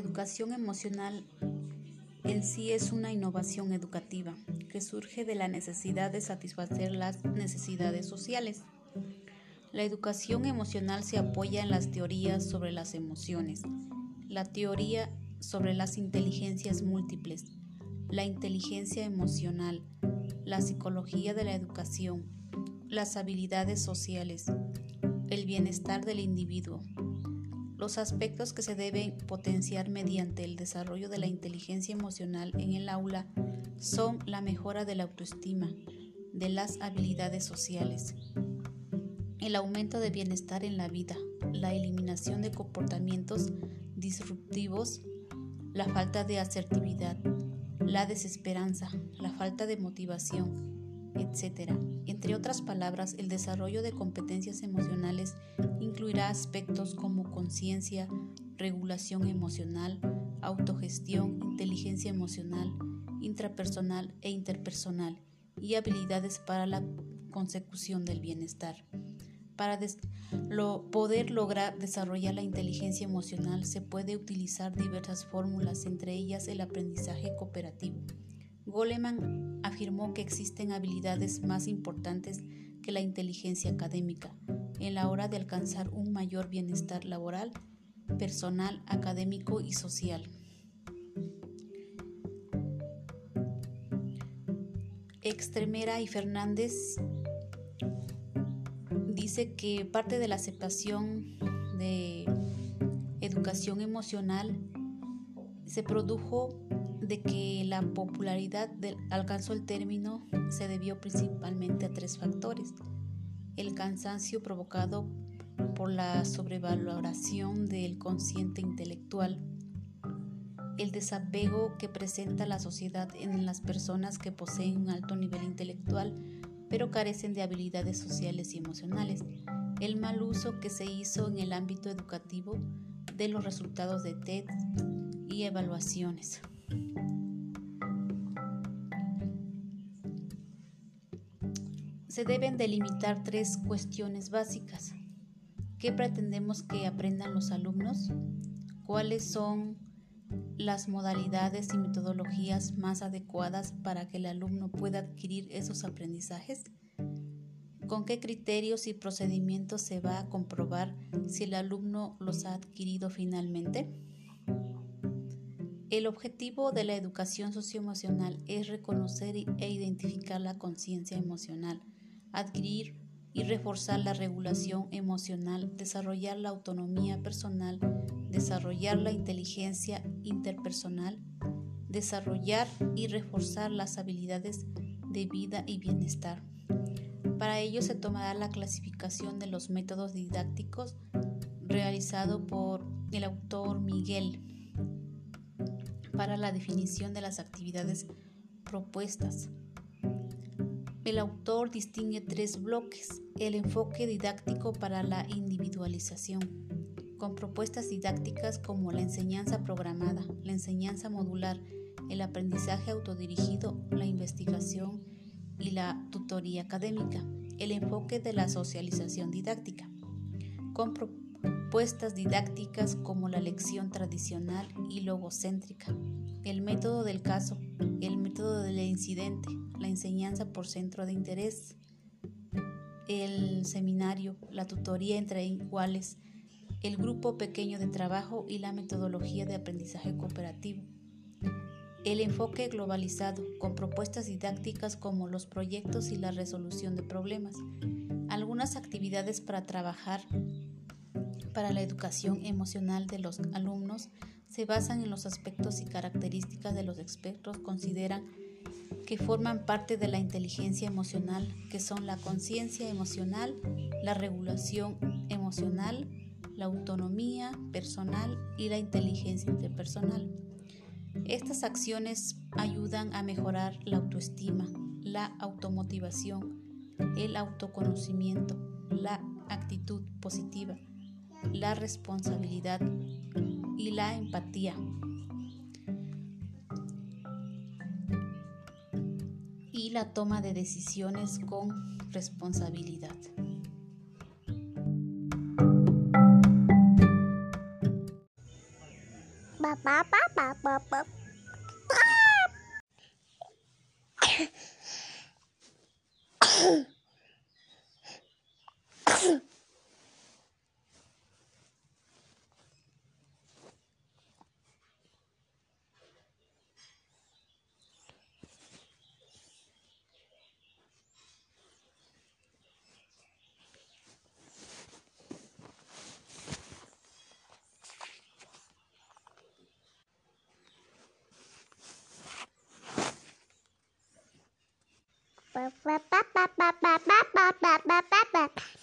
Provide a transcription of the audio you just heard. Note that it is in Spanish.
educación emocional en sí es una innovación educativa que surge de la necesidad de satisfacer las necesidades sociales. La educación emocional se apoya en las teorías sobre las emociones, la teoría sobre las inteligencias múltiples, la inteligencia emocional, la psicología de la educación, las habilidades sociales, el bienestar del individuo, los aspectos que se deben potenciar mediante el desarrollo de la inteligencia emocional en el aula son la mejora de la autoestima, de las habilidades sociales, el aumento de bienestar en la vida, la eliminación de comportamientos disruptivos, la falta de asertividad, la desesperanza, la falta de motivación, etc. Entre otras palabras, el desarrollo de competencias emocionales incluirá aspectos como conciencia, regulación emocional, autogestión, inteligencia emocional, intrapersonal e interpersonal y habilidades para la consecución del bienestar. Para poder lograr desarrollar la inteligencia emocional se puede utilizar diversas fórmulas, entre ellas el aprendizaje cooperativo. Goleman afirmó que existen habilidades más importantes que la inteligencia académica en la hora de alcanzar un mayor bienestar laboral, personal, académico y social. Extremera y Fernández dice que parte de la aceptación de educación emocional se produjo de que la popularidad del, alcanzó el término se debió principalmente a tres factores. El cansancio provocado por la sobrevaloración del consciente intelectual, el desapego que presenta la sociedad en las personas que poseen un alto nivel intelectual pero carecen de habilidades sociales y emocionales, el mal uso que se hizo en el ámbito educativo de los resultados de TED y evaluaciones. Se deben delimitar tres cuestiones básicas. ¿Qué pretendemos que aprendan los alumnos? ¿Cuáles son las modalidades y metodologías más adecuadas para que el alumno pueda adquirir esos aprendizajes? ¿Con qué criterios y procedimientos se va a comprobar si el alumno los ha adquirido finalmente? El objetivo de la educación socioemocional es reconocer e identificar la conciencia emocional adquirir y reforzar la regulación emocional, desarrollar la autonomía personal, desarrollar la inteligencia interpersonal, desarrollar y reforzar las habilidades de vida y bienestar. Para ello se tomará la clasificación de los métodos didácticos realizado por el autor Miguel para la definición de las actividades propuestas. El autor distingue tres bloques. El enfoque didáctico para la individualización, con propuestas didácticas como la enseñanza programada, la enseñanza modular, el aprendizaje autodirigido, la investigación y la tutoría académica. El enfoque de la socialización didáctica, con propuestas didácticas como la lección tradicional y logocéntrica, el método del caso, el método del incidente, la enseñanza por centro de interés, el seminario, la tutoría entre iguales, el grupo pequeño de trabajo y la metodología de aprendizaje cooperativo. El enfoque globalizado, con propuestas didácticas como los proyectos y la resolución de problemas. Algunas actividades para trabajar para la educación emocional de los alumnos se basan en los aspectos y características de los expertos consideran que forman parte de la inteligencia emocional, que son la conciencia emocional, la regulación emocional, la autonomía personal y la inteligencia interpersonal. Estas acciones ayudan a mejorar la autoestima, la automotivación, el autoconocimiento, la actitud positiva, la responsabilidad y la empatía. Y la toma de decisiones con responsabilidad. Papá, papá. 爸爸爸爸。